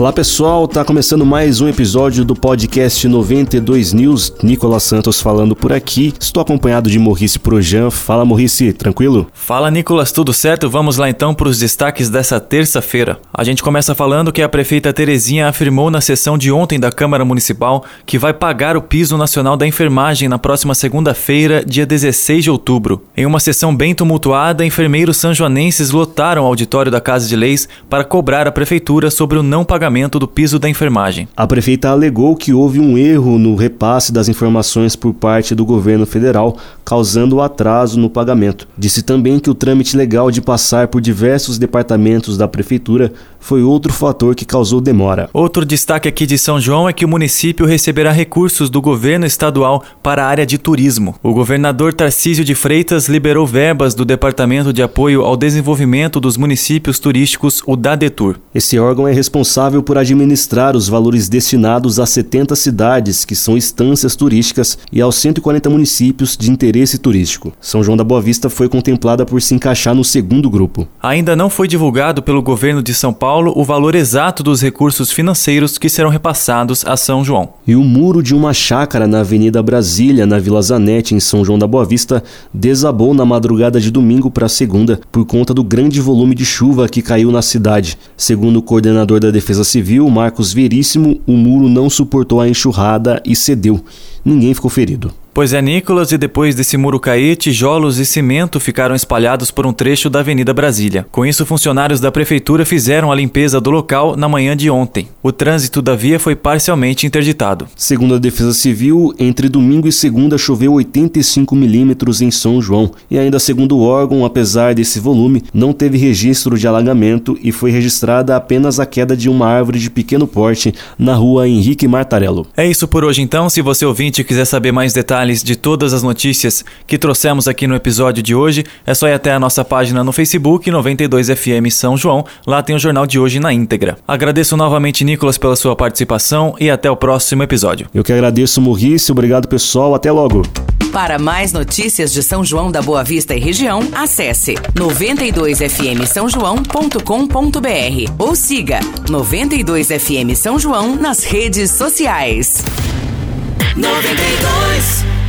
Olá pessoal, tá começando mais um episódio do podcast 92 News. Nicolas Santos falando por aqui. Estou acompanhado de Maurice Projan. Fala Maurice, tranquilo? Fala Nicolas, tudo certo? Vamos lá então para os destaques dessa terça-feira. A gente começa falando que a prefeita Terezinha afirmou na sessão de ontem da Câmara Municipal que vai pagar o piso nacional da enfermagem na próxima segunda-feira, dia 16 de outubro. Em uma sessão bem tumultuada, enfermeiros sanjoanenses lotaram o auditório da Casa de Leis para cobrar a prefeitura sobre o não pagamento pagamento do piso da enfermagem. A prefeita alegou que houve um erro no repasse das informações por parte do governo federal, causando o atraso no pagamento. Disse também que o trâmite legal de passar por diversos departamentos da prefeitura foi outro fator que causou demora. Outro destaque aqui de São João é que o município receberá recursos do governo estadual para a área de turismo. O governador Tarcísio de Freitas liberou verbas do Departamento de Apoio ao Desenvolvimento dos Municípios Turísticos, o DADETUR. Esse órgão é responsável responsável por administrar os valores destinados a 70 cidades, que são estâncias turísticas, e aos 140 municípios de interesse turístico. São João da Boa Vista foi contemplada por se encaixar no segundo grupo. Ainda não foi divulgado pelo governo de São Paulo o valor exato dos recursos financeiros que serão repassados a São João. E o muro de uma chácara na Avenida Brasília, na Vila Zanete, em São João da Boa Vista, desabou na madrugada de domingo para segunda por conta do grande volume de chuva que caiu na cidade. Segundo o coordenador da Defesa Civil, Marcos Veríssimo, o muro não suportou a enxurrada e cedeu. Ninguém ficou ferido. Pois é, Nicolas, e depois desse muro cair, tijolos e cimento ficaram espalhados por um trecho da Avenida Brasília. Com isso, funcionários da prefeitura fizeram a limpeza do local na manhã de ontem. O trânsito da via foi parcialmente interditado. Segundo a Defesa Civil, entre domingo e segunda choveu 85 milímetros em São João. E ainda segundo o órgão, apesar desse volume, não teve registro de alagamento e foi registrada apenas a queda de uma árvore de pequeno porte na rua Henrique Martarello. É isso por hoje então. Se você ouvinte quiser saber mais detalhes, detalhes de todas as notícias que trouxemos aqui no episódio de hoje, é só ir até a nossa página no Facebook 92FM São João. Lá tem o jornal de hoje na íntegra. Agradeço novamente, Nicolas, pela sua participação e até o próximo episódio. Eu que agradeço, Maurício. Obrigado, pessoal. Até logo. Para mais notícias de São João da Boa Vista e região, acesse 92fm São João.com.br ou siga 92FM São João nas redes sociais. 92